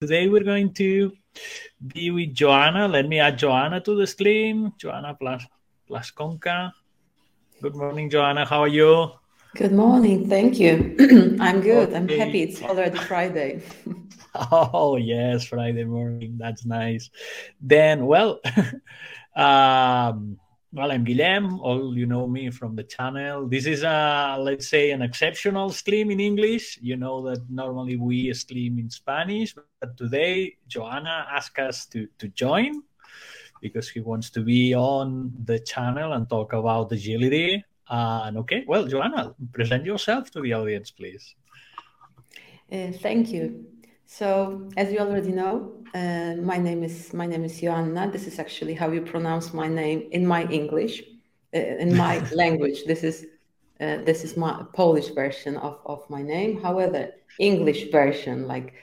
today we're going to be with Joanna. Let me add Joanna to the stream. Joanna plus Plaskonka. Good morning, Joanna. How are you? Good morning. Thank you. I'm good. Okay. I'm happy it's already Friday. oh, yes, Friday morning. That's nice. Then, well, um, well, I'm Guillem. All you know me from the channel. This is a, let's say, an exceptional stream in English. You know that normally we stream in Spanish, but today Joanna asked us to, to join because he wants to be on the channel and talk about agility. And okay, well, Joanna, present yourself to the audience, please. Uh, thank you. So, as you already know, uh, my name is my name is Joanna. This is actually how you pronounce my name in my English, uh, in my language. This is uh, this is my Polish version of, of my name. However, English version like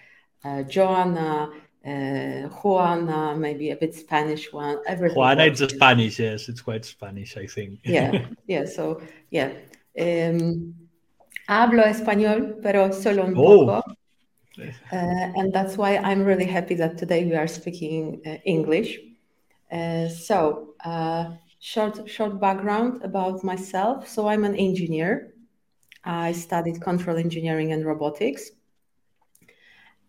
uh, Joanna, uh, Juana, maybe a bit Spanish one. Everything Juana, it's a Spanish. Yes, it's quite Spanish, I think. yeah, yeah. So yeah. Um, hablo español, pero solo un oh. poco. Uh, and that's why I'm really happy that today we are speaking uh, English. Uh, so, short short background about myself. So, I'm an engineer. I studied control engineering and robotics.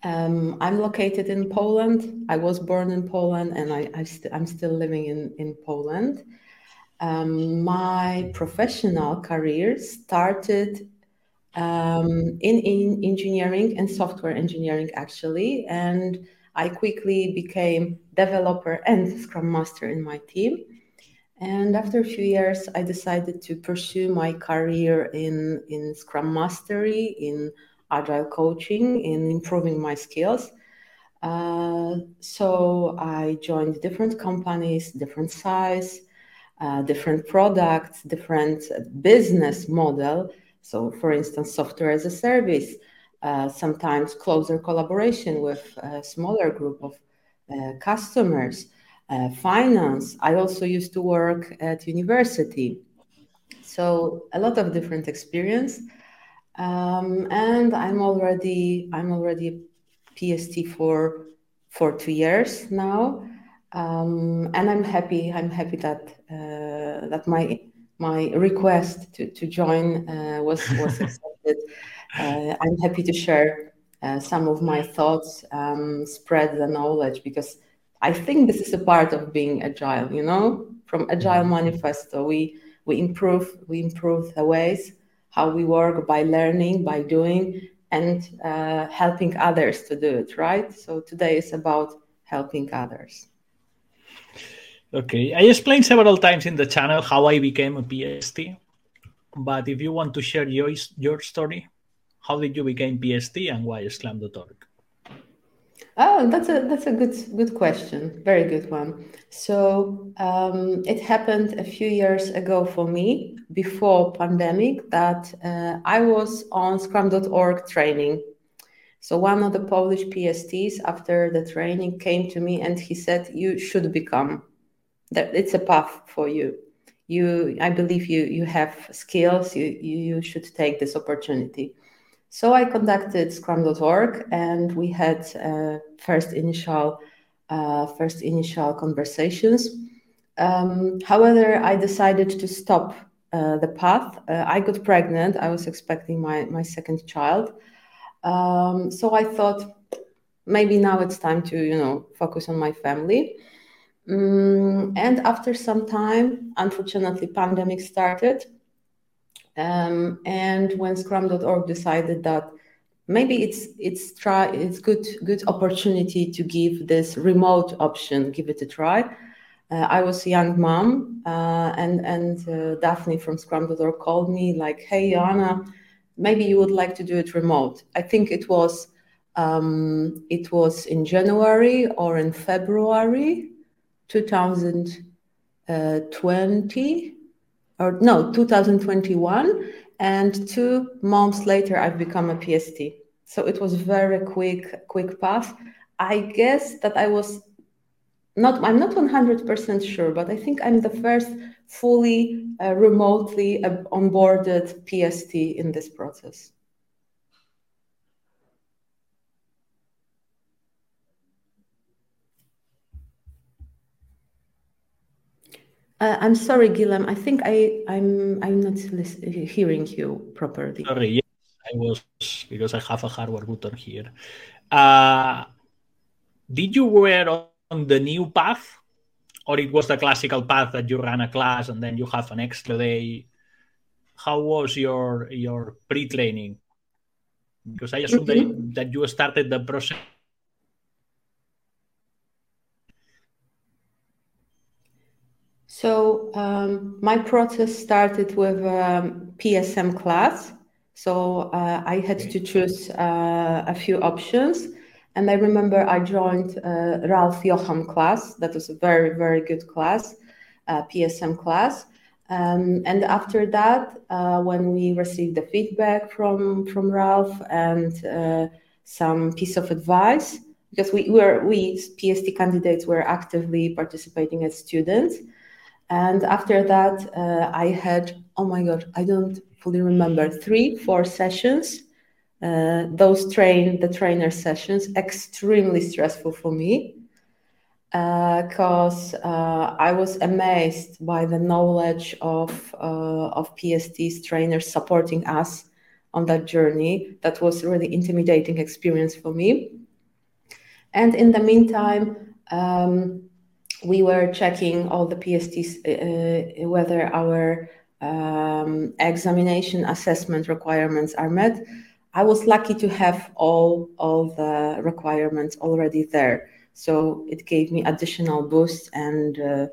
Um, I'm located in Poland. I was born in Poland, and I, I I'm still living in in Poland. Um, my professional career started um, in, in engineering and software engineering actually. And i quickly became developer and scrum master in my team. And after a few years i decided to pursue my career in, in scrum mastery in agile coaching in improving my skills. Uh, so i joined different companies different size uh, different products different business model so, for instance, software as a service, uh, sometimes closer collaboration with a smaller group of uh, customers, uh, finance. I also used to work at university. So, a lot of different experience. Um, and I'm already I'm already PST for for two years now, um, and I'm happy. I'm happy that uh, that my my request to, to join uh, was, was accepted. Uh, I'm happy to share uh, some of my thoughts, um, spread the knowledge, because I think this is a part of being agile, you know, from Agile mm-hmm. Manifesto, we, we improve, we improve the ways how we work by learning, by doing, and uh, helping others to do it, right? So today is about helping others. Okay, I explained several times in the channel how I became a PST, but if you want to share your your story, how did you become PST and why Scrum.org? Oh, that's a that's a good good question. Very good one. So um, it happened a few years ago for me before pandemic that uh, I was on Scrum.org training. So one of the Polish PSTs after the training came to me and he said, "You should become that it's a path for you. You i believe you you have skills you you should take this opportunity. So i contacted scrum.org and we had uh, first initial uh, first initial conversations. Um, however i decided to stop uh, the path. Uh, i got pregnant. I was expecting my my second child. Um, so i thought maybe now it's time to you know focus on my family um, and after some time, unfortunately, pandemic started. Um, and when Scrum.org decided that maybe it's it's try it's good good opportunity to give this remote option, give it a try. Uh, I was a young mom, uh, and and uh, Daphne from Scrum.org called me like, "Hey, Joanna, maybe you would like to do it remote." I think it was um, it was in January or in February 2020 or no 2021 and two months later i've become a pst so it was very quick quick path. I guess that i was not i'm not 100% sure but i think i'm the first fully uh, remotely uh, onboarded pst in this process Uh, I'm sorry, Guillem. I think I, I'm I'm not hearing you properly. Sorry, yes, I was because I have a hardware button here. Uh, did you wear on the new path, or it was the classical path that you ran a class and then you have an extra day? How was your your pre-training? Because I assume mm-hmm. that, that you started the process So um, my process started with um, PSM class. So uh, I had to choose uh, a few options. And I remember I joined uh, Ralph Jocham class. That was a very, very good class, uh, PSM class. Um, and after that, uh, when we received the feedback from, from Ralph and uh, some piece of advice, because we were, we PST candidates were actively participating as students, and after that, uh, I had, oh my God, I don't fully remember, three, four sessions. Uh, those train, the trainer sessions, extremely stressful for me because uh, uh, I was amazed by the knowledge of, uh, of PST's trainers supporting us on that journey. That was really intimidating experience for me. And in the meantime, um, we were checking all the PSTs uh, uh, whether our um, examination assessment requirements are met. I was lucky to have all all the requirements already there, so it gave me additional boost, and uh,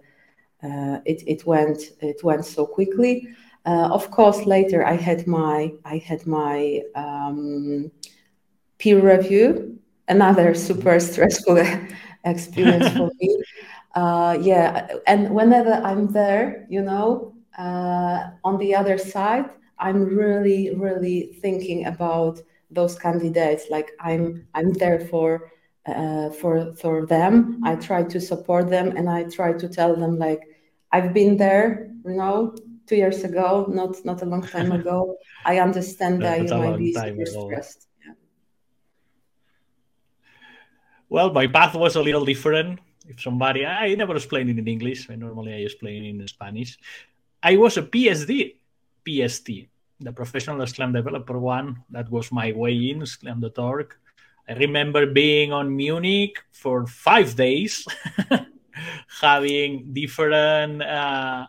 uh, it it went it went so quickly. Uh, of course, later I had my I had my um, peer review, another super stressful experience for me uh, yeah, and whenever I'm there, you know, uh, on the other side, I'm really, really thinking about those candidates. Like I'm, I'm there for, uh, for, for them. I try to support them, and I try to tell them like, I've been there, you know, two years ago, not not a long time ago. I understand that you might be super stressed. Yeah. Well, my path was a little different if somebody I never explain it in English. I normally I explain it in Spanish. I was a PSD, PST, the professional Scrum developer one. That was my way in Scrum.org. I remember being on Munich for five days, having different. Uh,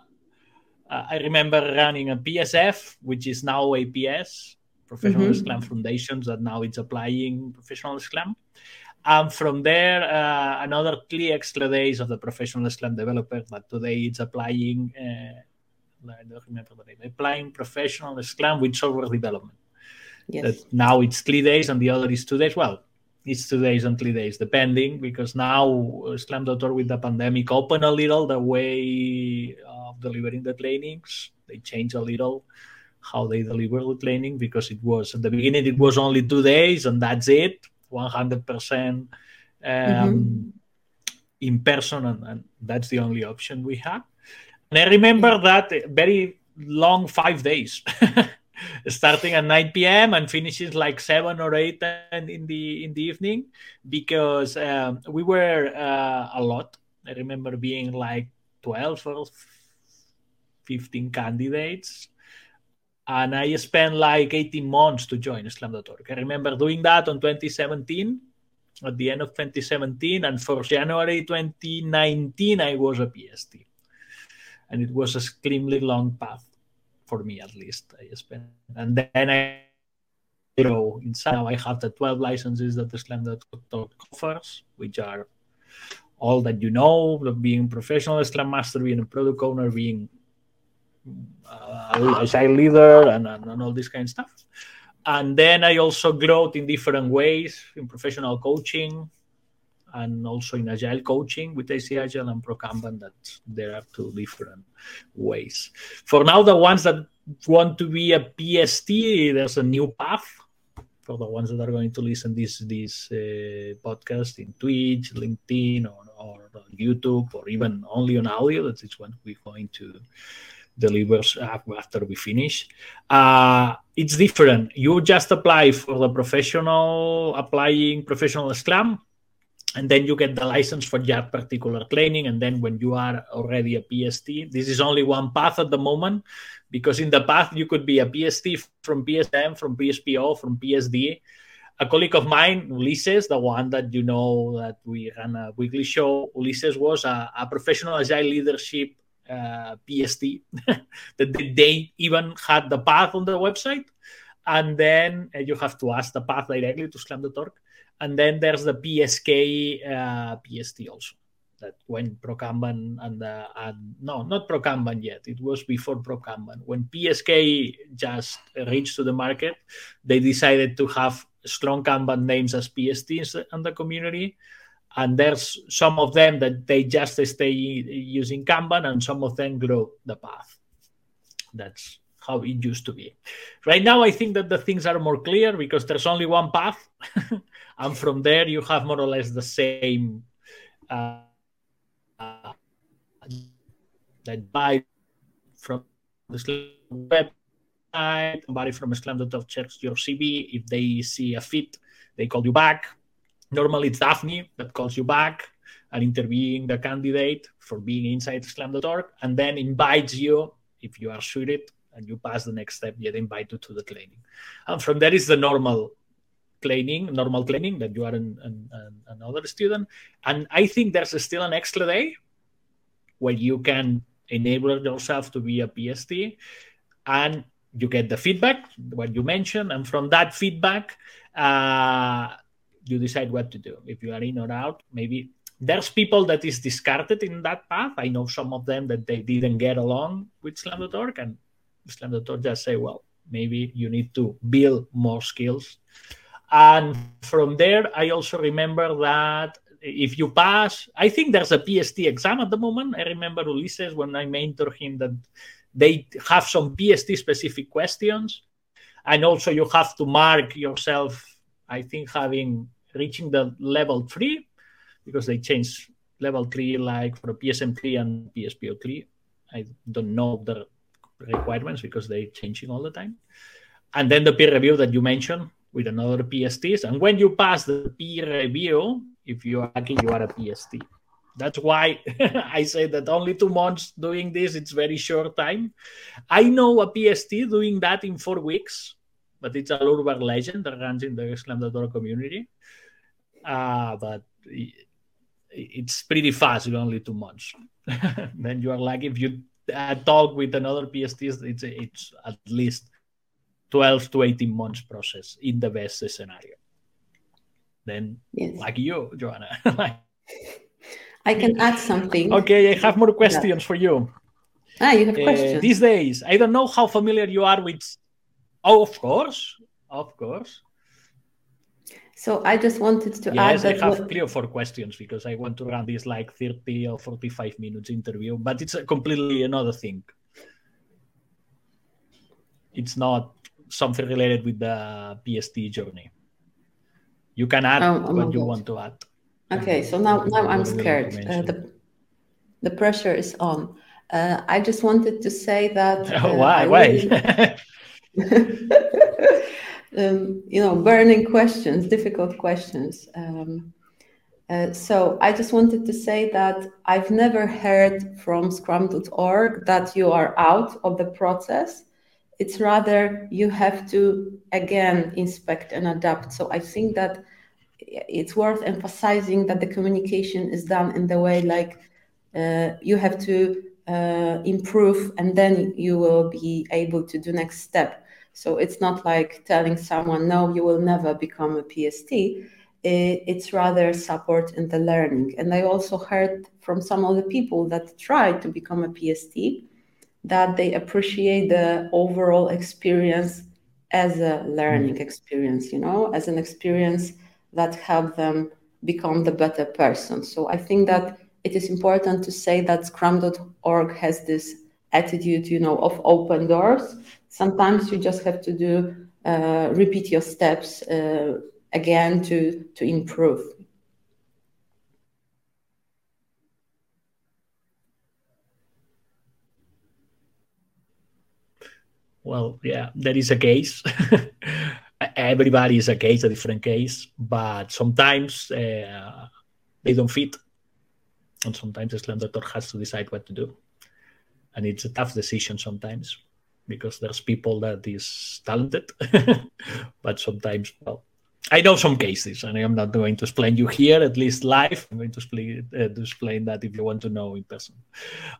uh, I remember running a PSF, which is now APS, Professional mm-hmm. Scrum Foundations, that now it's applying Professional Scrum. And from there, uh, another three extra days of the professional Scrum developer, but today it's applying, uh, I don't remember the name, applying professional Scrum with software development. Yes. That now it's three days and the other is two days. Well, it's two days and three days, depending, because now uh, Scrum.org with the pandemic open a little the way of delivering the trainings. They change a little how they deliver the training because it was at the beginning it was only two days and that's it 100% um, mm-hmm. in person, and, and, that's the only option we have. And I remember that very long five days, starting at 9 p.m. and finishing like seven or eight in the in the evening, because um, we were uh, a lot. I remember being like 12 or 15 candidates and I spent like 18 months to join Scrum.org. I remember doing that on 2017, at the end of 2017, and for January 2019, I was a PST. And it was a extremely long path for me, at least. I spent, and then I you know, inside now I have the 12 licenses that the Scrum.org offers, which are all that you know, being professional Scrum Master, being a product owner, being uh, agile leader and, and, and all this kind of stuff. And then I also grew in different ways in professional coaching and also in agile coaching with ICAgile and ProKanban that there are two different ways. For now, the ones that want to be a PST, there's a new path for the ones that are going to listen this this uh, podcast in Twitch, LinkedIn, or, or YouTube, or even only on audio. That is what we're going to delivers after we finish. Uh, it's different. You just apply for the professional, applying professional Scrum, and then you get the license for that particular training and then when you are already a pst this is only one path at the moment because in the past you could be a pst from psm from pspo from psd a colleague of mine ulises the one that you know that we ran a weekly show ulises was a, a professional agile leadership uh, pst that they even had the path on the website and then uh, you have to ask the path directly to Scrum.org and then there's the PSK uh, PST also that when ProKanban and, uh, and no, not ProKanban yet. It was before ProKanban. When PSK just reached to the market, they decided to have strong Kanban names as PSTs in the community. And there's some of them that they just stay using Kanban, and some of them grow the path. That's how it used to be. Right now, I think that the things are more clear because there's only one path, and from there you have more or less the same uh, uh, that buy from the website, somebody from Scrum.org checks your CV. If they see a fit, they call you back. Normally, it's Daphne that calls you back and interviewing the candidate for being inside Scrum.org, and then invites you if you are suited and you pass the next step, get invited to the training. And from there is the normal training, normal training that you are an, an, an, another student. And I think there's still an extra day where you can enable yourself to be a PST and you get the feedback, what you mentioned. And from that feedback, uh, you decide what to do. If you are in or out, maybe there's people that is discarded in that path. I know some of them that they didn't get along with Scrum.org and Scrum.org just say, well, maybe you need to build more skills. And from there, I also remember that if you pass, I think there's a PST exam at the moment. I remember Ulises when I mentor him that they have some PST specific questions. And also you have to mark yourself, I think having reaching the level three, because they changed level three like for PSM3 and PSPO3. I don't know the requirements because they're changing all the time. And then the peer review that you mentioned with another PSTs. And when you pass the peer review, if you are lucky, you are a PST. That's why I say that only two months doing this, it's very short time. I know a PST doing that in four weeks, but it's a urban legend that runs in the Scrum.org community. Uh, but it's pretty fast in only two months. then you are like, if you uh, talk with another PSTs, it's it's at least 12 to 18 months process in the best scenario. Then, yes. like you, Joanna. I can add something. Okay, I have more questions yeah. for you. Ah, you have uh, questions. These days, I don't know how familiar you are with. Oh, of course, of course. So I just wanted to yes, add that. I have three or four questions because I want to run this like 30 or 45 minutes interview, but it's a completely another thing. It's not something related with the PST journey. You can add oh, oh what you want to add. Okay, so now now I'm scared. Uh, the the pressure is on. Uh, I just wanted to say that. Uh, why? Why? um, you know, burning questions, difficult questions. Um, uh, so I just wanted to say that I've never heard from Scrum.org that you are out of the process. It's rather you have to again inspect and adapt. So I think that it's worth emphasizing that the communication is done in the way like uh, you have to uh, improve and then you will be able to do next step so it's not like telling someone, no, you will never become a PST. It's rather support in the learning. And I also heard from some of the people that tried to become a PST that they appreciate the overall experience as a learning mm-hmm. experience, you know, as an experience that helped them become the better person. So I think that it is important to say that Scrum.org has this attitude, you know, of open doors sometimes you just have to do uh, repeat your steps uh, again to to improve well yeah that is a case everybody is a case a different case but sometimes uh, they don't fit. And sometimes the Doctor has to decide what to do. And it's a tough decision sometimes because there's people that is talented, but sometimes, well, I know some cases, and I'm not going to explain you here, at least live. I'm going to explain, uh, to explain that if you want to know in person.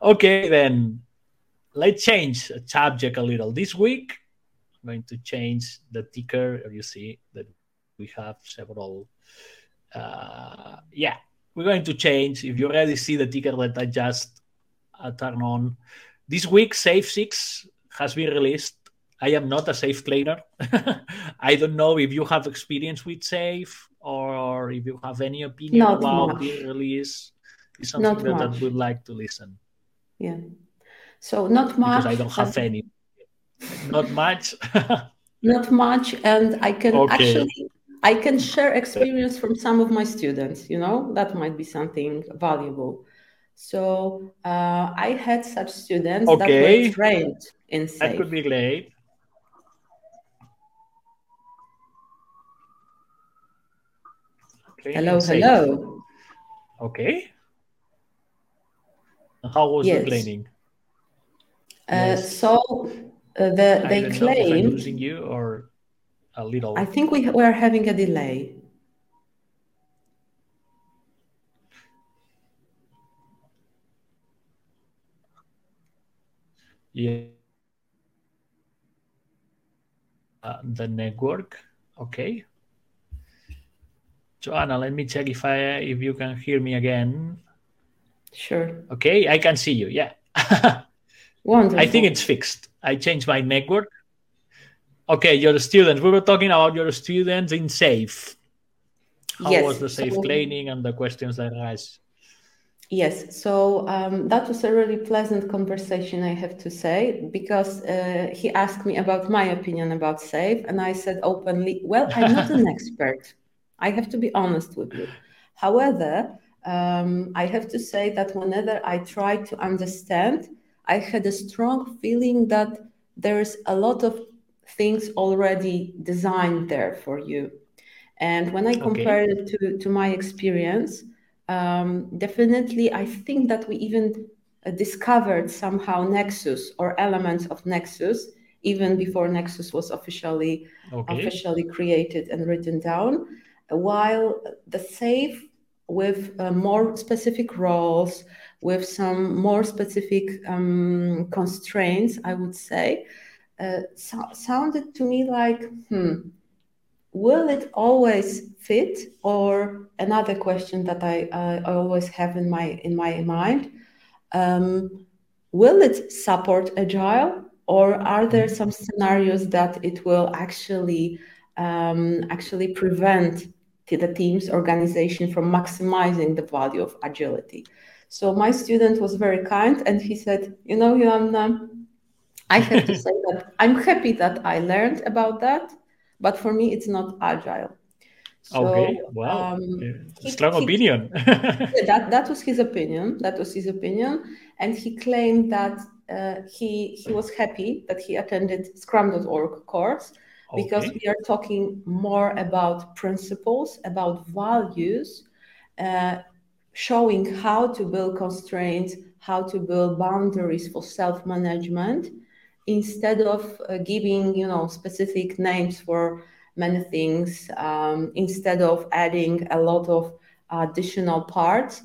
Okay, then let's change the subject a little. This week, I'm going to change the ticker. You see that we have several. Uh, yeah, we're going to change. If you already see the ticker that I just uh, turn on, this week, Safe 6 has been released I am not a safe cleaner. I don't know if you have experience with safe or if you have any opinion not about much. the release. It's something not that. I would like to listen. Yeah. So not much. Because I don't have any. Not much. not much, and I can okay. actually I can share experience from some of my students. You know that might be something valuable. So uh, I had such students okay. that were trained in safe. That could be great. Hello, hello. Okay. How was yes. the planning? Uh, yes. So uh, the, they claim losing you or a little. I think we we are having a delay. Yeah. Uh, the network. Okay. Joanna, let me check if I if you can hear me again. Sure. Okay, I can see you. Yeah. Wonderful. I think it's fixed. I changed my network. Okay, your students. We were talking about your students in SAFE. How yes. was the SAFE so, cleaning and the questions that arise? Yes, so um, that was a really pleasant conversation, I have to say, because uh, he asked me about my opinion about SAFE, and I said openly, Well, I'm not an expert. I have to be honest with you. However, um, I have to say that whenever I try to understand, I had a strong feeling that there's a lot of things already designed there for you. And when I compare okay. it to, to my experience, um, definitely I think that we even uh, discovered somehow Nexus or elements of Nexus even before Nexus was officially okay. officially created and written down while the safe with uh, more specific roles, with some more specific um, constraints, I would say, uh, so- sounded to me like, hmm, will it always fit? Or another question that I, uh, I always have in my in my mind: um, Will it support agile, or are there some scenarios that it will actually um, actually prevent the team's organization from maximizing the value of agility. So my student was very kind and he said, you know, Joanna, I have to say that I'm happy that I learned about that, but for me, it's not agile. So, okay, wow, um, strong he, opinion. that that was his opinion. That was his opinion, and he claimed that uh, he he was happy that he attended Scrum.org course because okay. we are talking more about principles, about values, uh, showing how to build constraints, how to build boundaries for self-management, instead of uh, giving you know specific names for many things, um, instead of adding a lot of additional parts.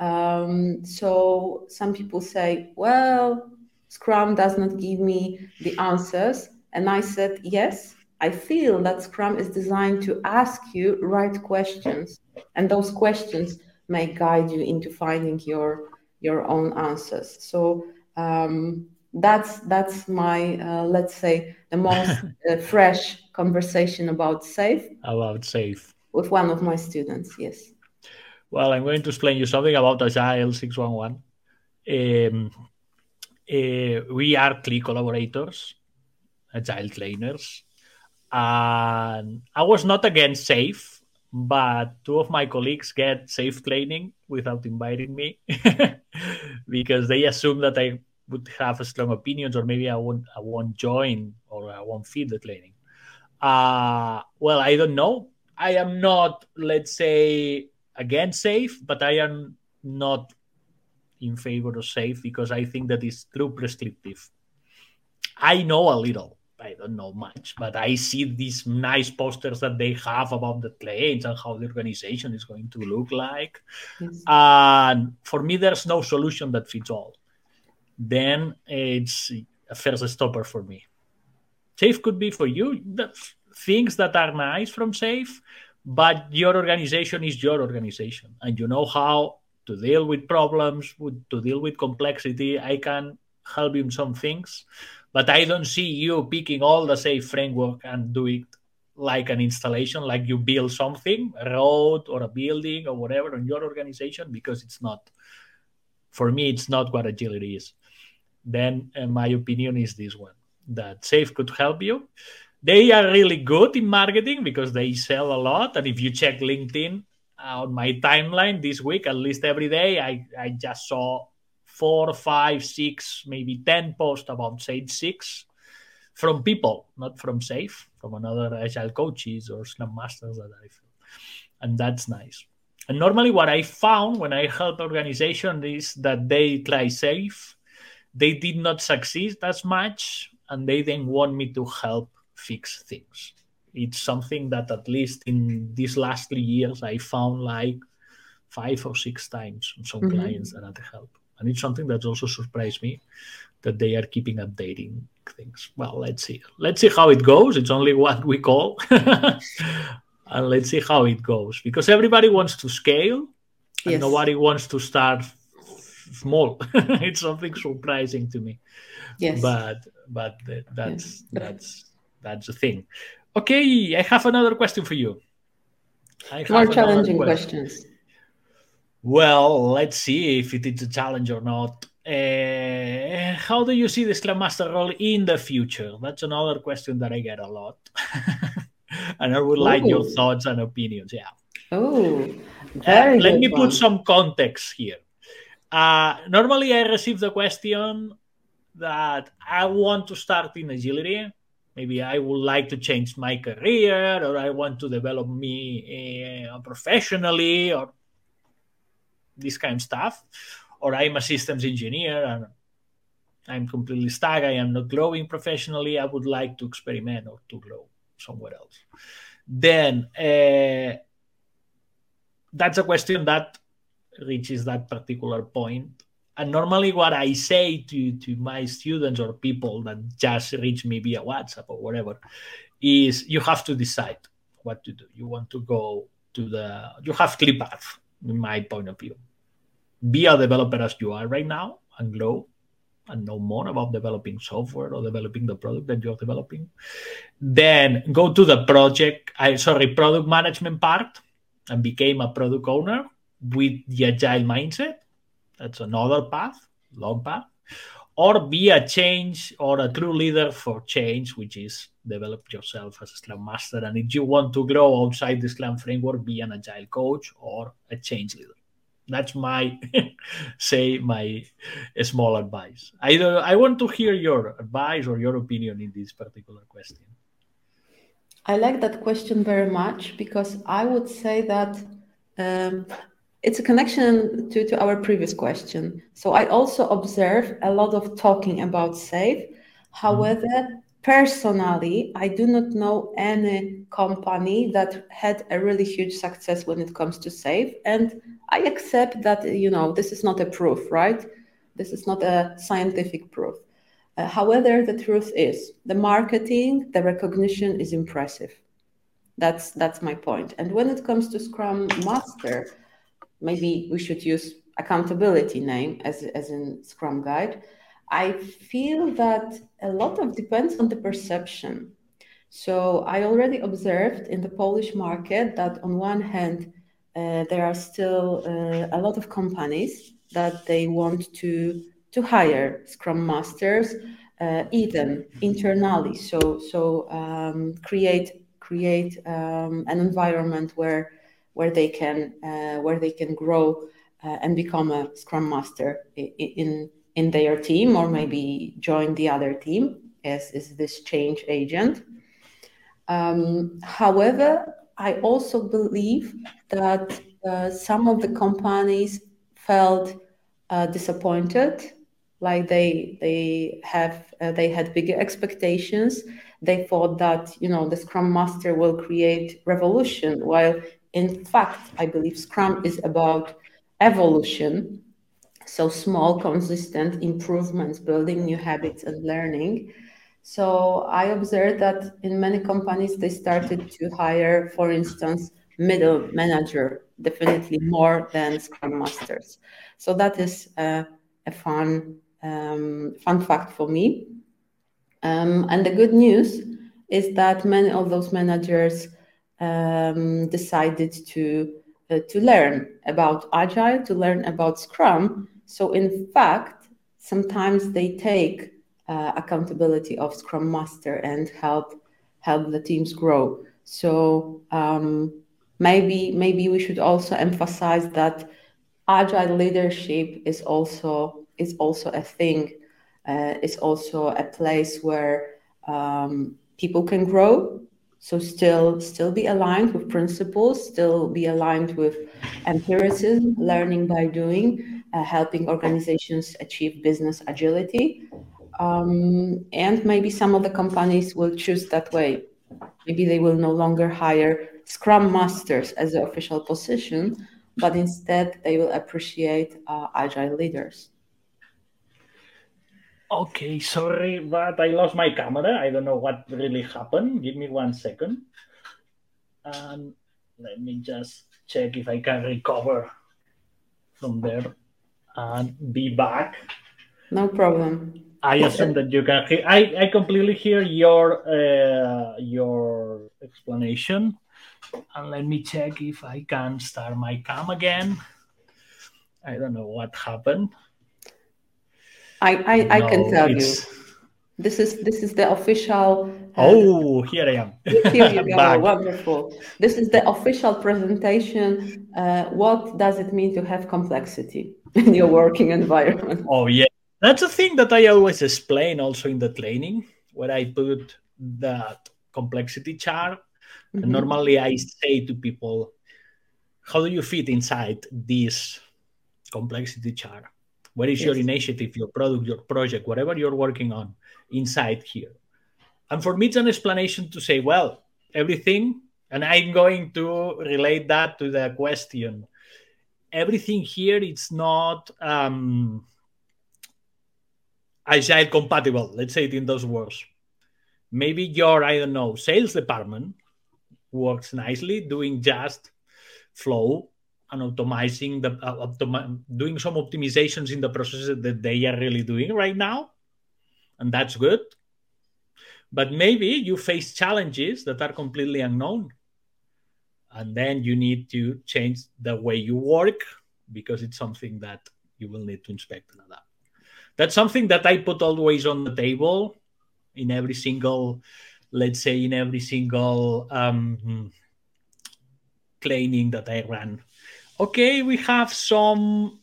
Um, so some people say, well, Scrum does not give me the answers. And I said, yes, I feel that Scrum is designed to ask you right questions, and those questions may guide you into finding your your own answers. So um, that's that's my uh, let's say the most uh, fresh conversation about safe. About safe with one of my students. Yes. Well, I'm going to explain you something about Agile 611. Um, uh, we are CLI collaborators, Agile trainers, and I was not against safe, but two of my colleagues get safe training without inviting me because they assume that I would have strong opinions or maybe I won't I won't join or I won't feed the training. Uh, well, I don't know. I am not, let's say, against safe, but I am not in favor of safe because I think that is too prescriptive. I know a little. I don't know much, but I see these nice posters that they have about the claims and how the organization is going to look like. Yes. And for me, there's no solution that fits all. Then it's a first stopper for me. Safe could be for you. Things that are nice from Safe, but your organization is your organization, and you know how to deal with problems, to deal with complexity. I can help you in some things, but I don't see you picking all the safe framework and do it like an installation, like you build something, a road or a building or whatever in your organization, because it's not. For me, it's not what agility is. Then, uh, my opinion is this one that Safe could help you. They are really good in marketing because they sell a lot. And if you check LinkedIn, on my timeline this week, at least every day, I, I just saw four, five, six, maybe 10 posts about Safe 6 from people, not from Safe, from another agile coaches or Scrum Masters that I feel. And that's nice. And normally, what I found when I help organizations is that they try Safe, they did not succeed as much, and they then want me to help fix things it's something that at least in these last three years I found like five or six times some mm-hmm. clients that had help. And it's something that also surprised me that they are keeping updating things. Well, let's see. Let's see how it goes. It's only what we call. and let's see how it goes. Because everybody wants to scale and yes. nobody wants to start small. it's something surprising to me. Yes. But but that's that's that's the thing. Okay, I have another question for you. More challenging question. questions. Well, let's see if it is a challenge or not. Uh, how do you see the Scrum Master role in the future? That's another question that I get a lot. and I would Ooh. like your thoughts and opinions. Yeah. Oh, uh, let me one. put some context here. Uh, normally, I receive the question that I want to start in agility maybe I would like to change my career or I want to develop me uh, professionally or this kind of stuff. Or I'm a systems engineer and I'm completely stuck. I am not growing professionally. I would like to experiment or to grow somewhere else. Then uh, that's a question that reaches that particular point. And normally what i say to to my students or people that just reach me via whatsapp or whatever is you have to decide what to do. You want to go to the you have three paths in my point of view. Be a developer as you are right now and grow and know more about developing software or developing the product that you're developing. Then go to the project i sorry product management part and became a product owner with the agile mindset that's another path, long path. Or be a change or a true leader for change, which is develop yourself as a Scrum Master. And if you want to grow outside the Scrum framework, be an agile coach or a change leader. That's my say my small advice. I I want to hear your advice or your opinion in this particular question. I like that question very much because I would say that um, it's a connection to, to our previous question. So I also observe a lot of talking about safe. However, personally, I do not know any company that had a really huge success when it comes to safe. And I accept that, you know, this is not a proof, right? This is not a scientific proof. Uh, however, the truth is the marketing, the recognition is impressive. That's that's my point. And when it comes to Scrum Master, maybe we should use accountability name as, as in Scrum Guide. I feel that a lot of depends on the perception. So I already observed in the Polish market that on one hand, uh, there are still uh, a lot of companies that they want to to hire Scrum Masters, uh, even internally. So so um, create create um, an environment where where they can uh, where they can grow uh, and become a scrum master in in their team or maybe join the other team as is this change agent um, however i also believe that uh, some of the companies felt uh, disappointed, like they they have uh, they had bigger expectations. They thought that you know the Scrum Master will create revolution, while in fact, I believe Scrum is about evolution. So small, consistent improvements, building new habits and learning. So I observed that in many companies they started to hire, for instance, middle manager, definitely more than Scrum Masters. So that is a fun um, fun fact for me. Um, and the good news is that many of those managers um, decided to uh, to learn about agile, to learn about Scrum. So in fact, sometimes they take uh, accountability of Scrum Master and help help the teams grow. So um, maybe maybe we should also emphasize that agile leadership is also is also a thing. Uh, it's also a place where um, people can grow so still still be aligned with principles still be aligned with empiricism learning by doing uh, helping organizations achieve business agility. Um, and maybe some of the companies will choose that way. Maybe they will no longer hire scrum masters as the official position but instead they will appreciate uh, agile leaders Okay, sorry, but I lost my camera. I don't know what really happened. Give me one second. And let me just check if I can recover from there and be back. No problem. I assume that you can hear. I, I completely hear your uh, your explanation, and let me check if I can start my cam again. I don't know what happened. I I, no, I can tell you. This is this is the official. Uh, oh, here I am. here you go. Wonderful. This is the official presentation. Uh, what does it mean to have complexity in your working environment? Oh yeah, that's a thing that I always explain also in the training where I put that complexity chart. Mm-hmm. normally, I say to people, "How do you fit inside this complexity chart?" What is yes. your initiative, your product, your project, whatever you're working on inside here? And for me, it's an explanation to say, well, everything, and I'm going to relate that to the question. Everything here, it's not um, agile compatible. Let's say it in those words. Maybe your, I don't know, sales department works nicely doing just flow and optimizing the uh, optimi- doing some optimizations in the processes that they are really doing right now and that's good. But maybe you face challenges that are completely unknown and then you need to change the way you work because it's something that you will need to inspect and adapt. That's something that i put always on the table in every single let's say in every single um, training that i ran Okay, we have some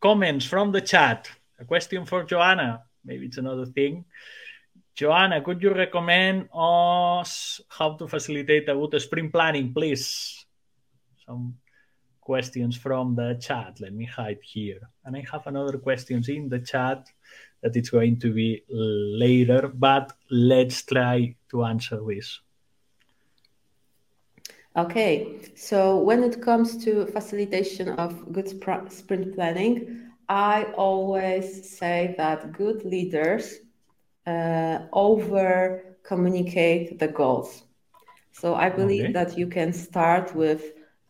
comments from the chat. A question for Joanna. Maybe it's another thing. Joanna, could you recommend us how to facilitate a good sprint planning, please? Some questions from the chat. Let me hide here. And I have another questions in the chat that it's going to be later, but let's try to answer this. Okay, so when it comes to facilitation of good sprint planning, I always say that good leaders uh, over communicate the goals. So I believe okay. that you can start with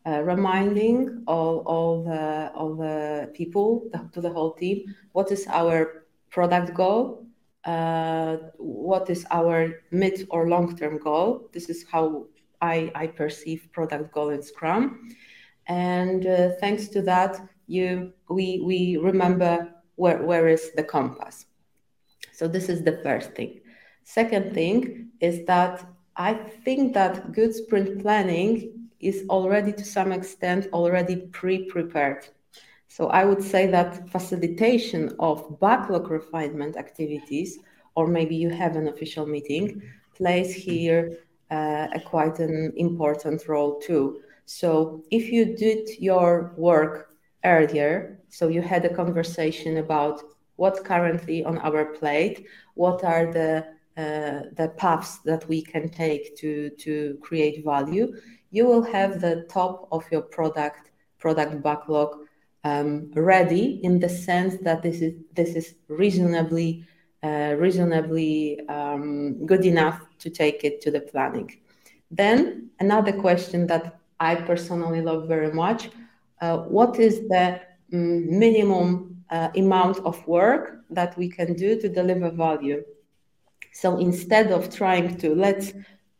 uh, reminding all, all the all the people to the whole team what is our product goal, uh, what is our mid or long term goal. This is how I, I perceive product goal in Scrum. And uh, thanks to that, you we we remember where, where is the compass. So this is the first thing. Second thing is that I think that good sprint planning is already to some extent already pre-prepared. So I would say that facilitation of backlog refinement activities, or maybe you have an official meeting, plays here quite an important role too. So if you did your work earlier, so you had a conversation about what's currently on our plate, what are the uh, the paths that we can take to to create value, you will have the top of your product product backlog um, ready in the sense that this is this is reasonably uh, reasonably um, good enough to take it to the planning. Then another question that I personally love very much: uh, what is the mm, minimum uh, amount of work that we can do to deliver value? So instead of trying to let's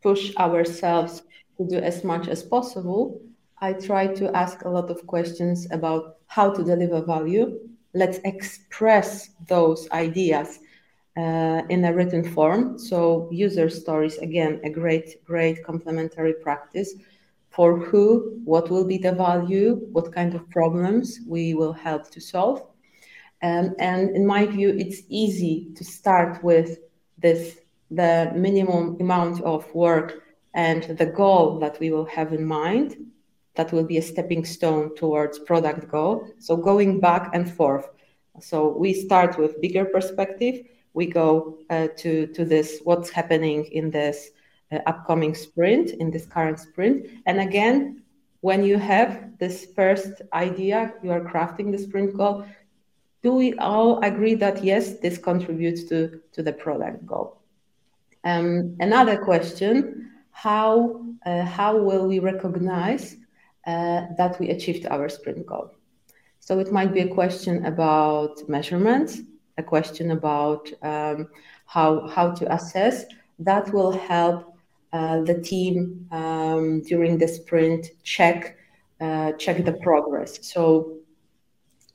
push ourselves to do as much as possible, I try to ask a lot of questions about how to deliver value. Let's express those ideas in a written form. So user stories, again, a great, great complementary practice for who, what will be the value, what kind of problems we will help to solve. Um, and in my view, it's easy to start with this, the minimum amount of work and the goal that we will have in mind that will be a stepping stone towards product goal so going back and forth so we start with bigger perspective we go uh, to to this what's happening in this uh, upcoming sprint in this current sprint. And again when you have this first idea you are crafting the sprint goal do we all agree that yes this contributes to to the product goal? Um, another question how uh, how will we recognize uh, that we achieved our sprint goal? So it might be a question about measurements a question about um, how how to assess. That will help uh, the team um, during the sprint check uh, check the progress. So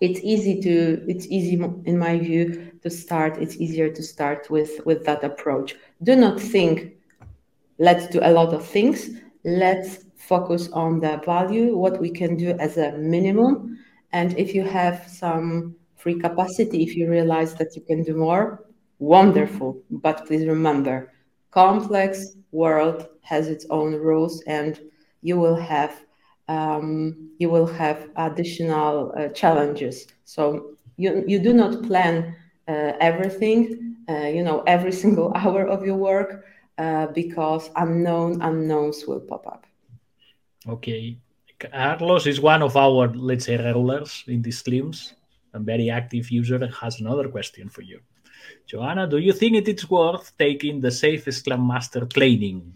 it's easy to it's easy in my view to start. It's easier to start with with that approach. Do not think let's do a lot of things. Let's focus on the value what we can do as a minimum. And if you have some free capacity if you realize that you can do more. Wonderful. But please remember complex world has its own rules and you will have um, you will have additional uh, challenges. So you, you do not plan uh, everything uh, you know every single hour of your work uh, because unknown unknowns will pop up. Okay. Carlos is one of our let's say regulars in these streams a very active user has another question for you. Joanna, do you think it is worth taking the Safe Scrum Master training?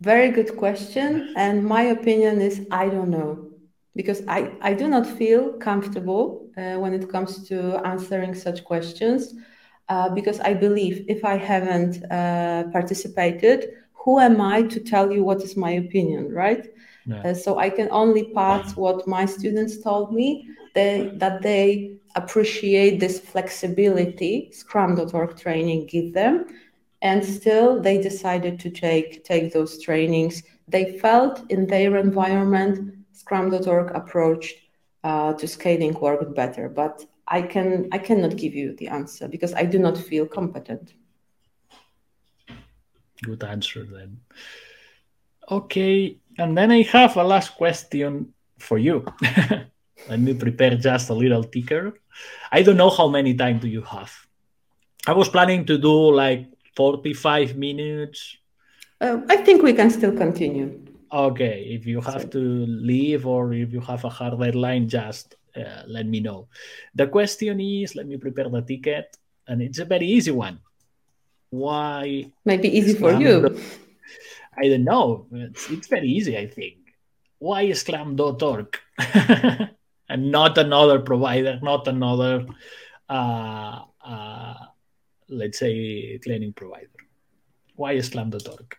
Very good question. And my opinion is I don't know. Because I, I do not feel comfortable uh, when it comes to answering such questions. Uh, because I believe if I haven't uh, participated, who am I to tell you what is my opinion, right? Yeah. Uh, so I can only pass what my students told me they, that they appreciate this flexibility scrum.org training give them and still they decided to take take those trainings. They felt in their environment scrum.org approach uh, to scaling worked better but i can i cannot give you the answer because i do not feel competent. Good answer then. Okay and then i have a last question for you Let me prepare just a little ticker. I don't know how many time do you have. I was planning to do like 45 minutes. Uh, I think we can still continue. Okay, if you have to leave or if you have a hard deadline, just uh, let me know. The question is let me prepare the ticket, and it's a very easy one. Why? Might be easy for you. I don't know. It's, it's very easy, I think. Why Scrum.org? and not another provider, not another, uh, uh, let's say, cleaning provider. Why Scrum.org?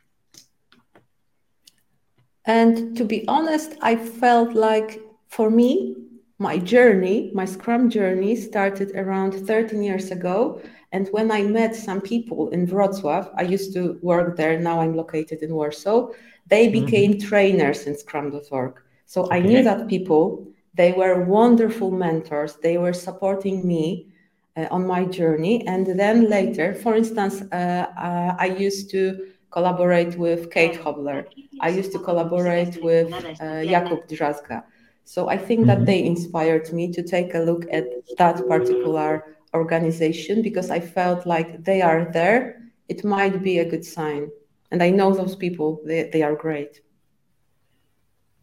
And to be honest, I felt like for me, my journey, my Scrum journey started around 13 years ago. And when I met some people in Wrocław, I used to work there, now I'm located in Warsaw, they mm-hmm. became mm-hmm. trainers in Scrum.org. So okay. I knew that people they were wonderful mentors. They were supporting me uh, on my journey. And then later, for instance, uh, uh, I used to collaborate with Kate Hobler. I used to collaborate with uh, Jakub Drzazga. So I think that mm-hmm. they inspired me to take a look at that particular organization because I felt like they are there. It might be a good sign. And I know those people, they, they are great.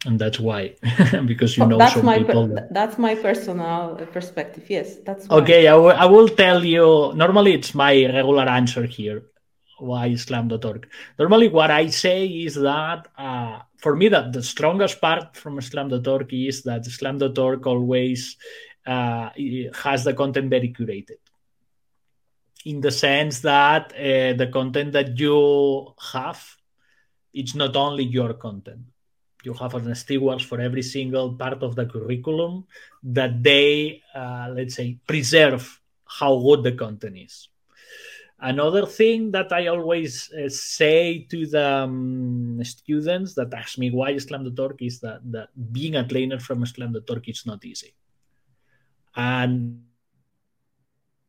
And that's why, because you oh, know that's some my people. Per, that's my personal perspective. Yes, that's why. okay. I, w- I will tell you. Normally, it's my regular answer here. Why Scrum.org? Normally, what I say is that uh, for me, that the strongest part from Scrum.org is that Scrum.org always uh, has the content very curated in the sense that uh, the content that you have it's not only your content you have an stewards for every single part of the curriculum that they uh, let's say preserve how good the content is. Another thing that i always uh, say to the um, students that ask me why scrum.org is that, that being a trainer from scrum.org is not easy. And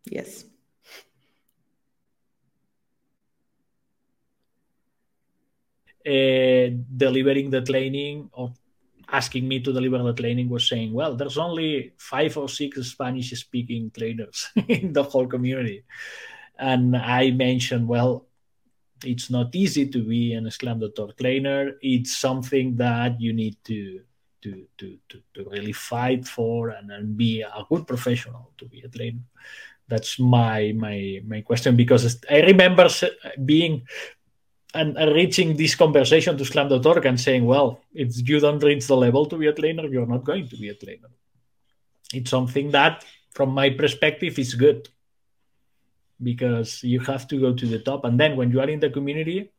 yes uh, delivering the training or asking me to deliver the training was saying, well, there's only five or six Spanish speaking trainers in the whole community. And I mentioned, well, it's not easy to be an Scrum.org trainer. It's something that you need to to, to, to, to really fight for and, and be a good professional to be a trainer. That's my my my question because I remember being and, reaching this conversation to scrum.org and saying, well, if you don't reach the level to be a trainer, you're not going to be a trainer. It's something that, from my perspective, is good because you have to go to the top. And then when you are in the community,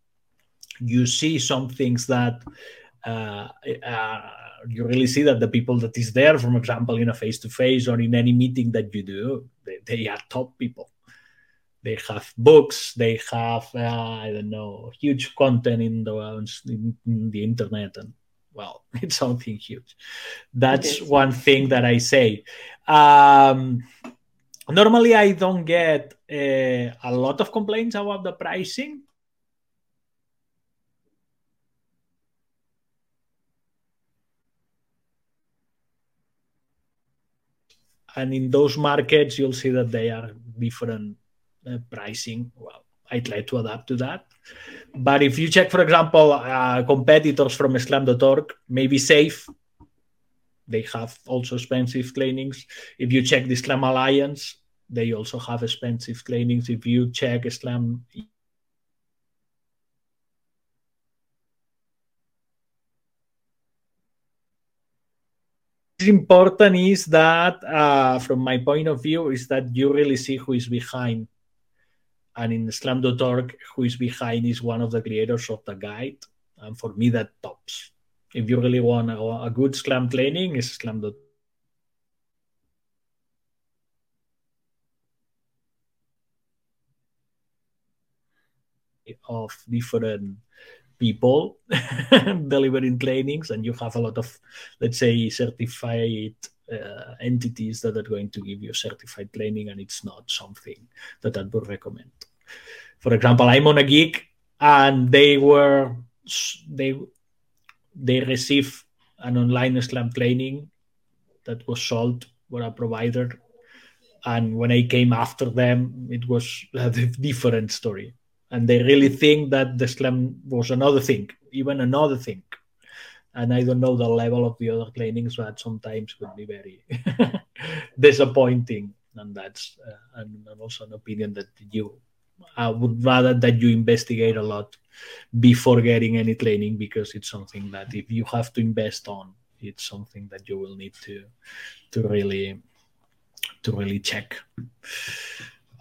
you see some things that uh, uh, you really see that the people that is there, for example, in a face-to-face or in any meeting that you do, they, they are top people they have books they have uh, i don't know huge content in the in, in the internet and well it's something huge. That's one thing that i say. Um, normally i don't get uh, a lot of complaints about the pricing. And in those markets you'll see that they are different uh, pricing, well, I try to adapt to that. But if you check, for example, uh, competitors from Scrum.org, maybe Safe, they have also expensive trainings. If you check the Scrum Alliance, they also have expensive trainings. If you check Slam important is that uh, from my point of view is that you really see who is behind and in scrum.org who is behind is one of the creators of the guide. And for me that tops. If you really want a, a good scrum training is scrum.org of different people delivering trainings. And you have a lot of let's say certified uh, entities that are going to give you certified training and it's not something that I would recommend. For example, I'm on a gig and they were they they receive an online scrum training that was sold for a provider. And when I came after them it was a different story. And they really think that the scrum was another thing even another thing. And I don't know the level of the other trainings, but sometimes would be very disappointing. And that's uh, and, also an opinion that you I would rather that you investigate a lot before getting any training because it's something that if you have to invest on, it's something that you will need to to really to really check.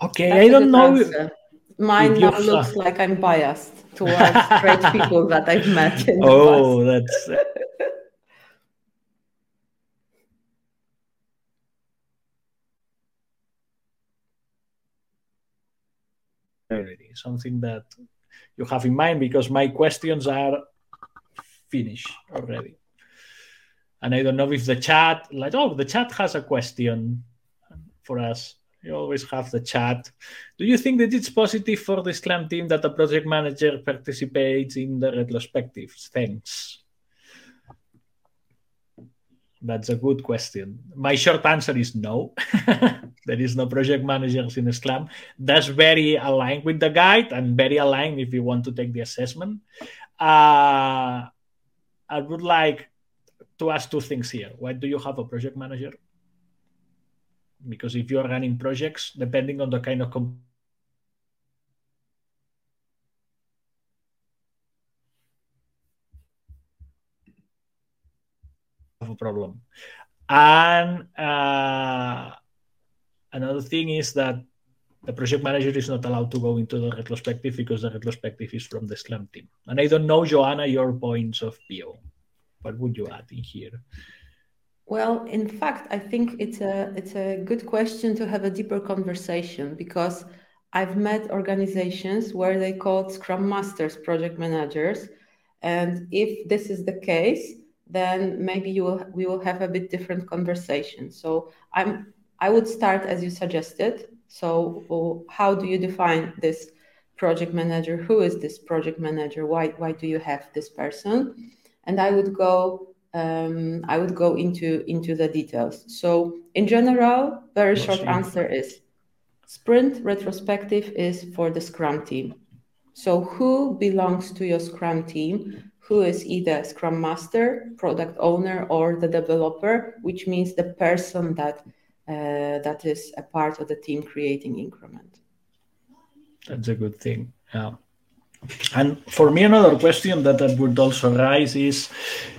Okay, that's I don't know. Answer. Mine now looks like I'm biased towards great people that I've met. oh, that's. Already something that you have in mind because my questions are finished already. And I don't know if the chat, like, oh, the chat has a question for us. you always have the chat. Do you think that it's positive for the Scrum team that a project manager participates in the retrospectives? Thanks. That's a good question. My short answer is no. there is no project managers in Scrum. That's very aligned with the guide and very aligned if you want to take the assessment. Uh, I would like to ask two things here. Why do you have a project manager? Because if you are running projects, depending on the kind of problem. And uh, another thing is that the project manager is not allowed to go into the retrospective because the retrospective is from the Scrum team. And I don't know, Joanna, your points of view. What would you add in here? Well, in fact, I think it's a it's a good question to have a deeper conversation because I've met organizations where they call Scrum Masters project managers, and if this is the case, then maybe you will we will have a bit different conversation. So I'm I would start as you suggested. So how do you define this project manager? Who is this project manager? Why why do you have this person? And I would go um, I would go into into the details. So in general, very short answer is sprint retrospective is for the Scrum team. So who belongs to your Scrum team? who is either Scrum Master, product owner, or the developer, which means the person that uh, that is a part of the team creating increment. That's a good thing. Yeah. And for me, another question that, that would also rise is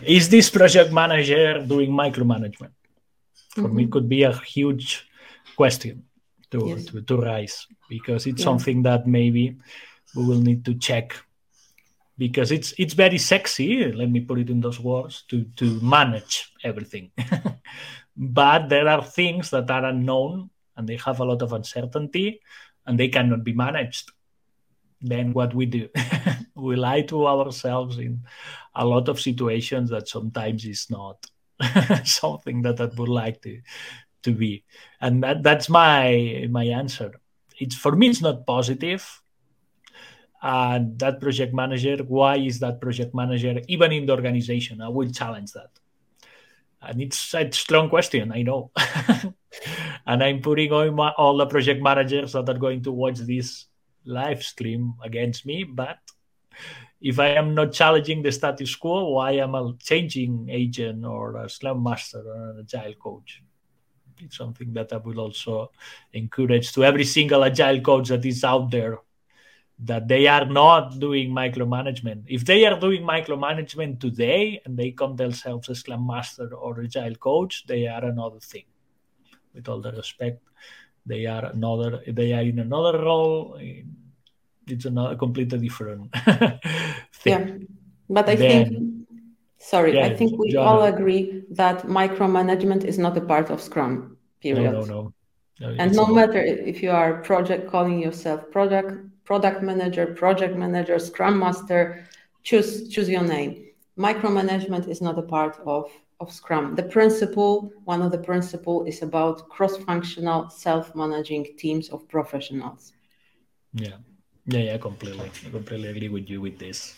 Is this project manager doing micromanagement? For mm-hmm. me, it could be a huge question to, yes. to, to, rise because it's yeah. something that maybe we will need to check because it's it's very sexy let me put it in those words to to manage everything. But there are things that are unknown and they have a lot of uncertainty and they cannot be managed. Then what we do? We lie to ourselves in a lot of situations that sometimes is not something that i would like to to be. And that, that's my my answer. It's for me it's not positive and that project manager why is that project manager even in the organization? I will challenge that. And it's a strong question i know. And i'm putting all, my, all the project managers that are going to watch this live stream against me but if i am not challenging the status quo why am i changing agent or a scrum master or an agile coach? It's something that i will also encourage to every single agile coach that is out there that they are not doing micromanagement. If they are doing micromanagement today and they call themselves a Scrum Master or Agile Coach, they are another thing. With all the respect, they are another. They are in another role. It's another completely different thing. Yeah, but I then, think. Sorry, yeah, I think we all agree that micromanagement is not a part of Scrum. Period. No, no, no. no and no matter if you are project calling yourself project product manager, project manager, scrum master, choose, choose your name. Micromanagement is not a part of, of Scrum. The principle, one of the principle is about cross-functional self-managing teams of professionals. Yeah, yeah, yeah, completely. I completely agree with you with this.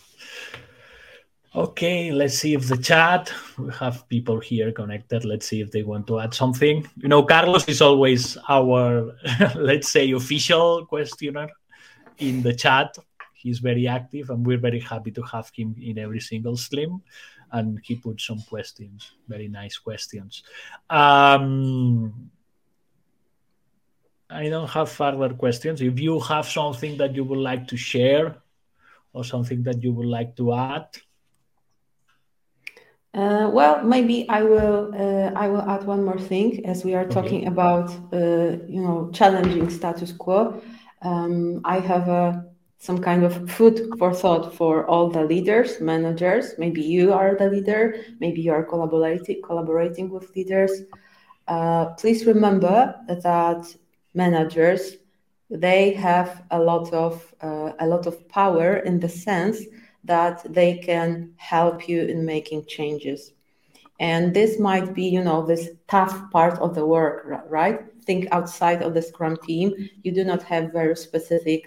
Okay, let's see if the chat, we have people here connected. Let's see if they want to add something. You know, Carlos is always our, let's say, official questioner in the chat. He's very active, and we're very happy to have him in every single stream. And he put some questions, very nice questions. Um, I don't have further questions. If you have something that you would like to share or something that you would like to add, uh, well, maybe I will. Uh, I will add one more thing as we are talking about, uh, you know, challenging status quo um, I have a, some kind of food for thought for all the leaders, managers. Maybe you are the leader, maybe you are collaborating collaborating with leaders. Uh, please remember that managers they have a lot of uh, a lot of power in the sense that they can help you in making changes. and this might be you know this tough part of the work right think outside of the scrum team you do not have very specific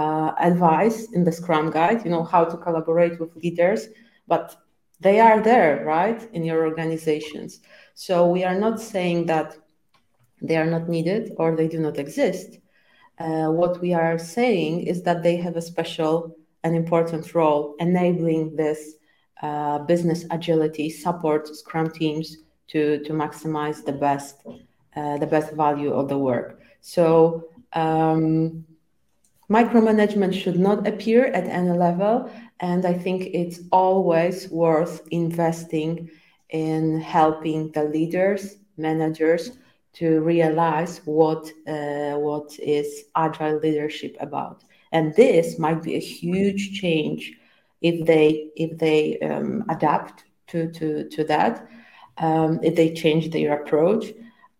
uh, advice in the scrum guide you know how to collaborate with leaders but they are there right in your organizations. So we are not saying that they are not needed or they do not exist. Uh, what we are saying is that they have a special and important role enabling this uh, business agility, support Scrum teams to, to maximize the best uh, the best value of the work. So um, micromanagement should not appear at any level, and I think it's always worth investing in helping the leaders, managers to realize what uh, what is agile leadership about and this might be a huge change if they if they um, adapt to to to that um, if they change their approach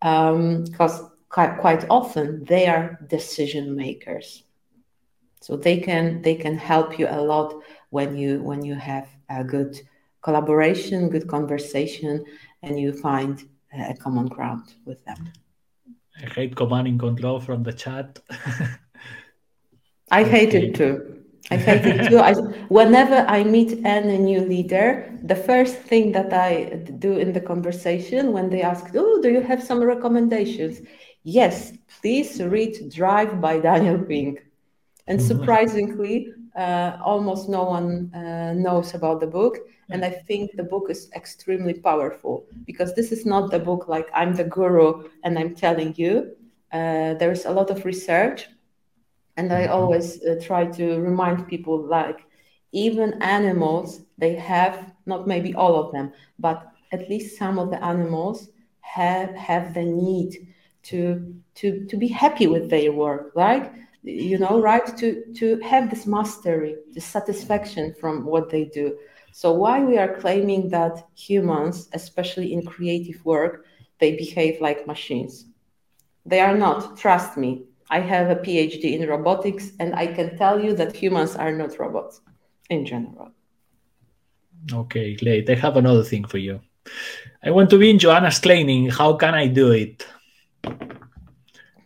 because um, quite, quite often they are decision makers so they can they can help you a lot when you when you have a good collaboration good conversation and you find a common ground with them. I hate command and control from the chat. I okay. hate it too. I hate it too. I, whenever I meet any new leader, the first thing that I do in the conversation when they ask, "Oh, do you have some recommendations?" Yes, please read Drive by Daniel Pink. And mm-hmm. surprisingly, uh, almost no one uh, knows about the book. And I think the book is extremely powerful because this is not the book like I'm the guru and I'm telling you. Uh, there's a lot of research. And I mm-hmm. always uh, try to remind people like even animals, they have, not maybe all of them, but at least some of the animals have, have the need to, to, to be happy with their work, right? You know, right? To, to have this mastery, the satisfaction from what they do so why we are claiming that humans, especially in creative work, they behave like machines? They are not, trust me. I have a PhD in robotics and I can tell you that humans are not robots in general. Okay, great. I have another thing for you. I want to be in Joanna's training. How can I do it?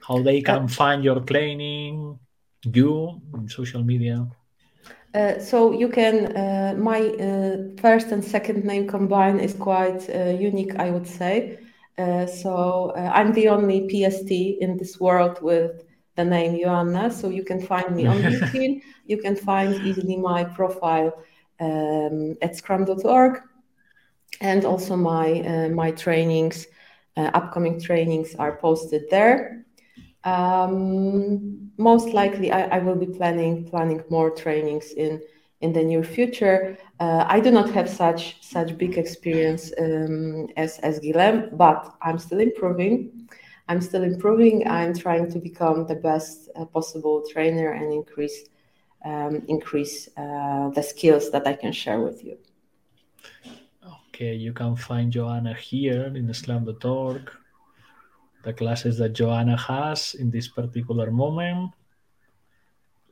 How they can uh, find your training, you in social media? Uh, so you can, uh, my uh, first and second name combined is quite uh, unique, I would say. Uh, so I'm the only PST in this world with the name Joanna. So you can find me on LinkedIn. You can find easily my profile um, at scrum.org. And also my, my trainings, upcoming trainings are posted there. Um, most likely, I, I, will be planning planning more trainings in in the near future. Uh, I do not have such such big experience um, as as Guillem, but I'm still improving. I'm still improving. I'm trying to become the best uh, possible trainer and increase um, increase uh, the skills that I can share with you. Okay, you can find Joanna here in scrum.org the classes that Joanna has in this particular moment.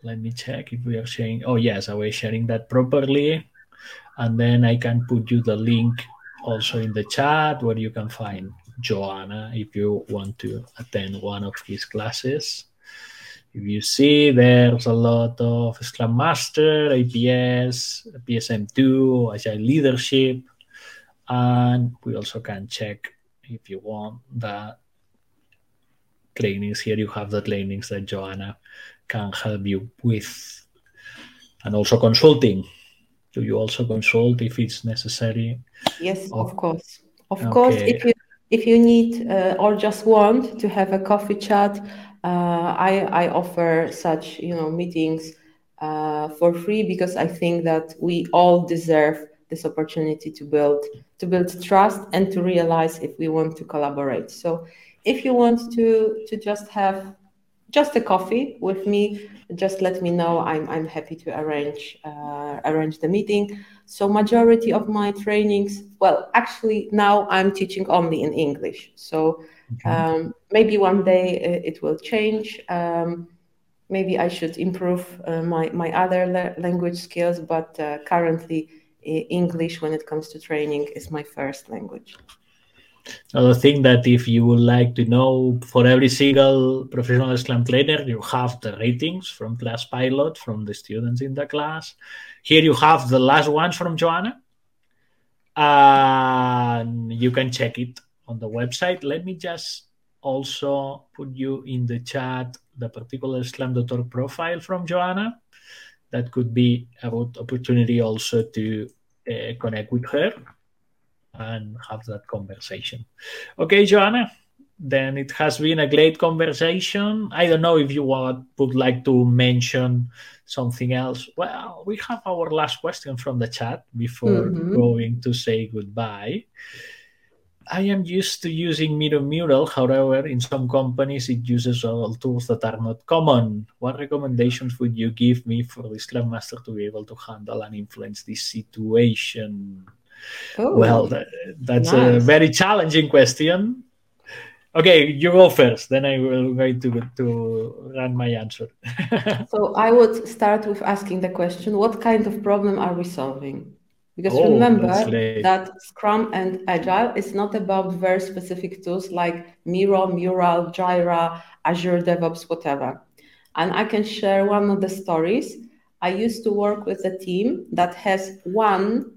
Let me check if we are sharing. Oh, yes, I was sharing that properly. And then I can put you the link also in the chat where you can find Joanna if you want to attend one of his classes. If you see, there's a lot of Scrum Master, APS, PSM2, Agile Leadership, and we also can check if you want that trainings. Here you have the trainings that Joanna can help you with. And also consulting. Do you also consult if it's necessary? Yes, oh. of course. Of okay. course, if you if you need uh, or just want to have a coffee chat, uh, I I offer such you know meetings uh, for free because I think that we all deserve this opportunity to build to build trust and to realize if we want to collaborate. So if you want to to just have just a coffee with me, just let me know. I'm I'm happy to arrange uh, arrange the meeting. So majority of my trainings, well, actually now I'm teaching only in English. So okay. um, maybe one day uh, it will change. Um, maybe I should improve uh, my my other la- language skills, but uh, currently English, when it comes to training, is my first language. Another thing that if you would like to know for every single professional scrum trainer, you have the ratings from class pilot from the students in the class. Here you have the last ones from Joanna. And you can check it on the website. Let me just also put you in the chat the particular Scrum.org profile from Joanna. That could be a good opportunity also to uh, connect with her and have that conversation. Okay, Joanna, then it has been a great conversation. I don't know if you would, would like to mention something else. Well, we have our last question from the chat before mm-hmm. going to say goodbye. I am used to using Miro Mural. However, in some companies, it uses all tools that are not common. What recommendations would you give me for the Scrum Master to be able to handle and influence this situation? Oh, well, that, that's nice. a very challenging question. Okay, you go first. Then I will going to to run my answer. so I would start with asking the question: What kind of problem are we solving? Because oh, remember that Scrum and Agile is not about very specific tools like Miro, Mural, Jira, Azure DevOps, whatever. And I can share one of the stories. I used to work with a team that has one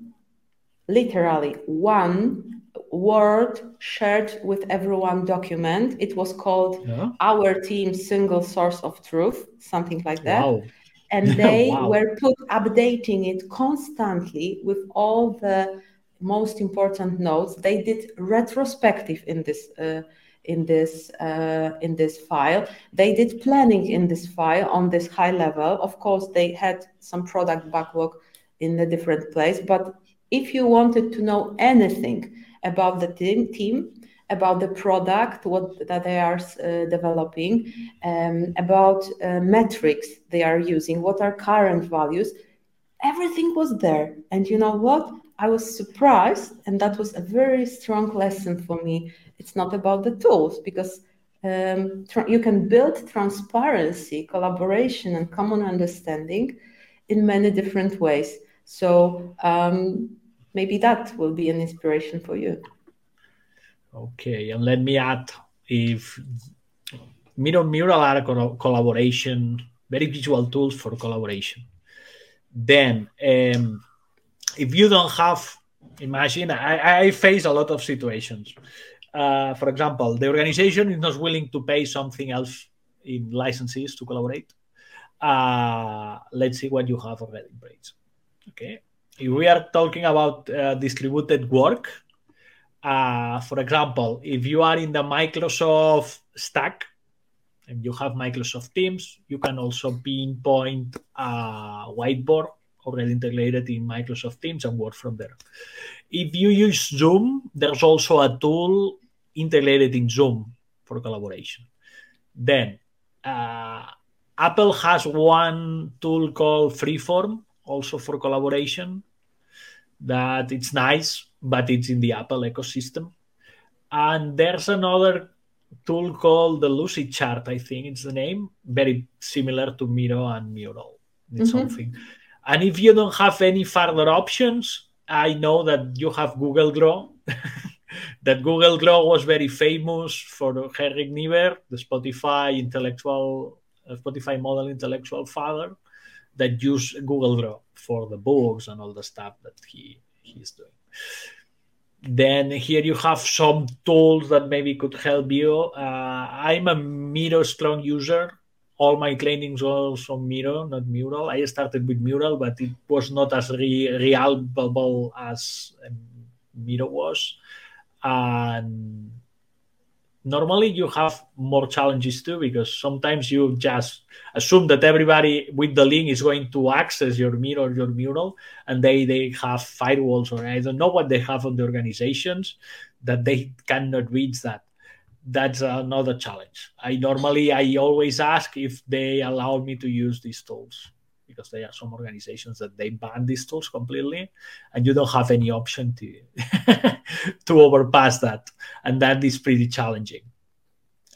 literally one word shared with everyone document. It was called yeah. Our Team Single Source of Truth, something like that. Wow. And they wow. were put updating it constantly with all the most important notes. They did retrospective in this uh, in this uh, in this file. They did planning in this file on this high level. Of course, they had some product backlog in a different place, but if you wanted to know anything about the team, team about the product what that they are uh, developing um, about uh, metrics they are using what are current values everything was there. And you know what? I was surprised and that was a very strong lesson for me. It's not about the tools because um, you can build transparency collaboration and common understanding in many different ways so um, maybe that will be an inspiration for you. Okay, and let me add if Miro Mural are collaboration, very visual tools for collaboration. Then, um, if you don't have, imagine, I, I face a lot of situations. Uh, for example, the organization is not willing to pay something else in licenses to collaborate. Uh, let's see what you have already in. Okay, if we are talking about uh, distributed work, uh, for example, if you are in the Microsoft stack and you have Microsoft Teams, you can also pinpoint a whiteboard already integrated in Microsoft Teams and work from there. If you use Zoom, there's also a tool integrated in Zoom for collaboration. Then uh, Apple has one tool called Freeform also for collaboration that it's nice, but it's in the Apple ecosystem. And there's another tool called the Lucidchart, I think it's the name, very similar to Miro and Mural. It's mm-hmm. something. And if you don't have any further options, I know that you have Google Grow. that Google Grow was very famous for Henrik Kniberg, the Spotify intellectual, uh, Spotify model intellectual father that use Google Grow for the books and all the stuff that he he's doing. Then here you have some tools that maybe could help you. Uh, I'm a Miro strong user. All my trainings also Miro, not Mural. I started with Mural, but it was not as re- reliable as um, Miro was. And normally you have more challenges too because sometimes you just assume that everybody with the link is going to access your Miro your mural and they they have firewalls or i don't know what they have on the organizations that they cannot reach that. That's another challenge. I normally i always ask if they allow me to use these tools because there are some organizations that they ban these tools completely and you don't have any option to to overpass that and that is pretty challenging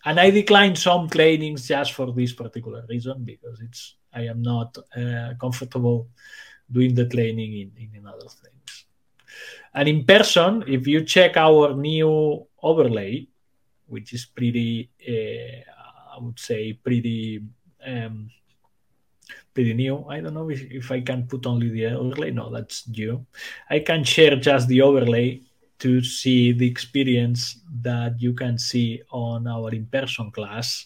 and i declined some trainings just for this particular reason because it's i am not uh, comfortable doing the training in, in another things And in person, if you check our new overlay, which is pretty, uh, I would say, pretty. Um, pretty new. I don't know if, if I can put only the overlay. No, that's you. I can share just the overlay to see the experience that you can see on our in-person class,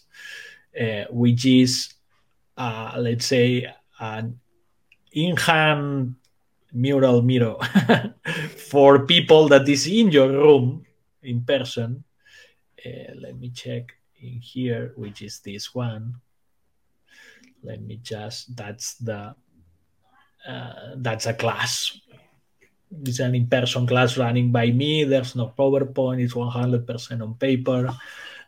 uh, which is, uh, let's say, an in-hand mural Miro for people that is in your room in person. Uh, let me check in here, which is this one let me just that's the uh, that's a class. It's an in-person class running by me. There's no powerpoint. It's 100% on paper.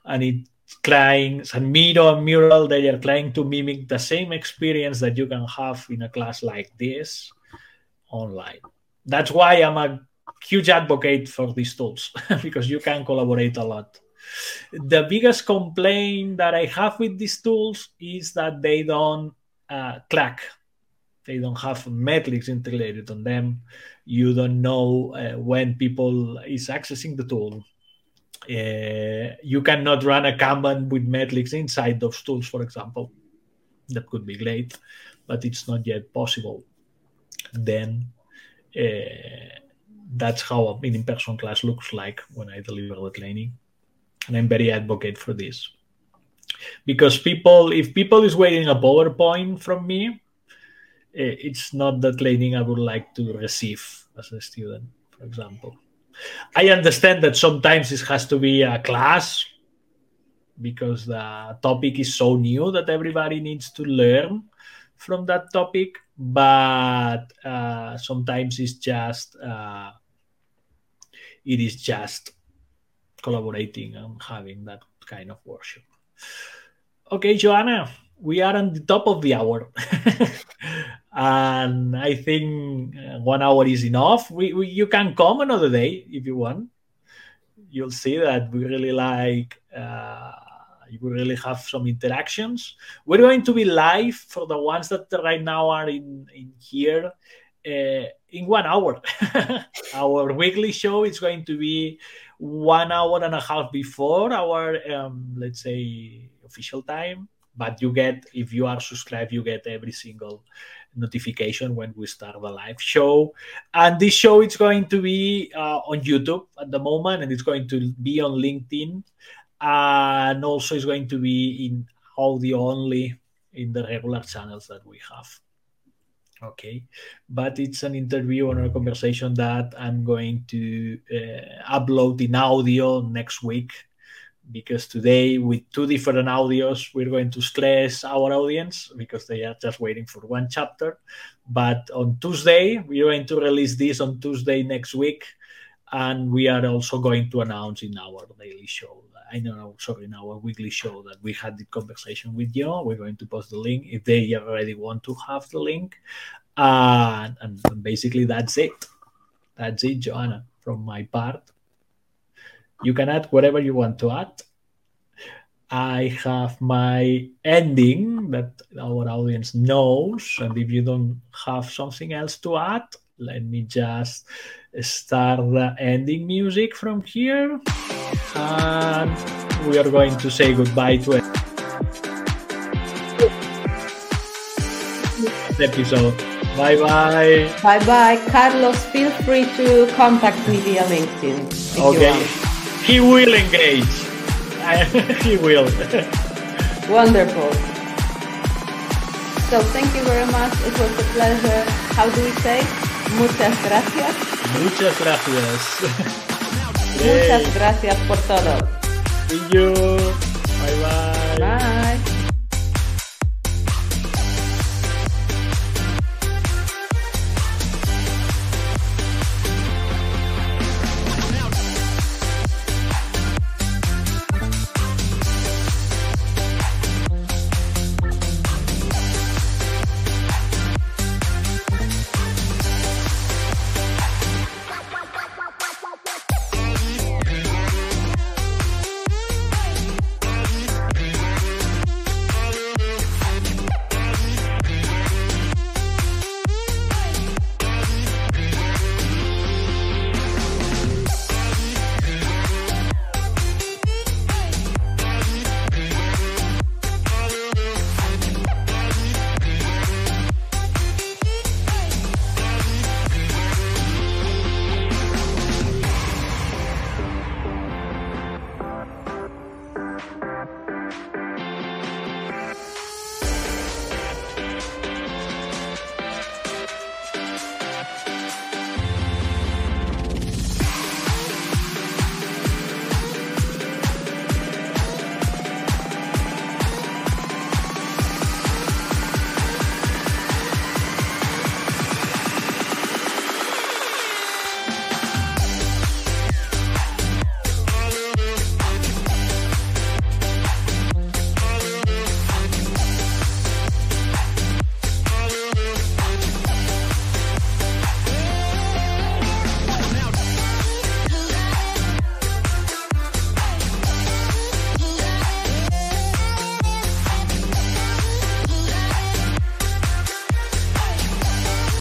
And it's trying and Miro and Mural they are trying to mimic the same experience that you can have in a class like this online. That's why i'm a huge advocate for these tools because you can collaborate a lot the biggest complaint that I have with these tools is that they don't uh, clack. They don't have metrics integrated on them. You don't know uh, when people is accessing the tool. Uh, you cannot run a Kanban with metrics inside those tools, for example. That could be great, but it's not yet possible. Then uh, that's how an in-person class looks like when I deliver the training and I'm very advocate for this because people, if people is waiting a PowerPoint from me, eh, it's not the training I would like to receive as a student, for example. I understand that sometimes it has to be a class because the topic is so new that everybody needs to learn from that topic, but uh, sometimes it's just uh, it is just collaborating and having that kind of workshop. Okay, Joanna, we are on the top of the hour. and I think uh, one hour is enough. We, we, you can come another day if you want. You'll see that we really like, uh, you really have some interactions. We're going to be live for the ones that right now are in, in here uh, in one hour. Our weekly show is going to be one hour and a half before our, um, let's say, official time. But you get, if you are subscribed, you get every single notification when we start the live show. And this show is going to be uh, on YouTube at the moment, and it's going to be on LinkedIn, and also it's going to be in audio only in the regular channels that we have okay. But it's an interview and a conversation that i'm going to uh, upload in audio next week. Because today with two different audios we're going to stress our audience because they are just waiting for one chapter. But on tuesday we're going to release this on tuesday next week. And we are also going to announce in our daily show I know, sorry, in our weekly show that we had the conversation with you. We're going to post the link if they already want to have the link. Uh, and, and basically, that's it. That's it, Joanna, from my part. You can add whatever you want to add. I have my ending that our audience knows. And if you don't have something else to add, let me just start the ending music from here and we are going to say goodbye to it. episode. Bye bye. Bye bye. Carlos, feel free to contact me via LinkedIn. Okay. He will engage. he will. Wonderful. So thank you very much. It was a pleasure. How do we say? Muchas gracias. Muchas gracias. Muchas gracias por todo. Bye bye. Bye.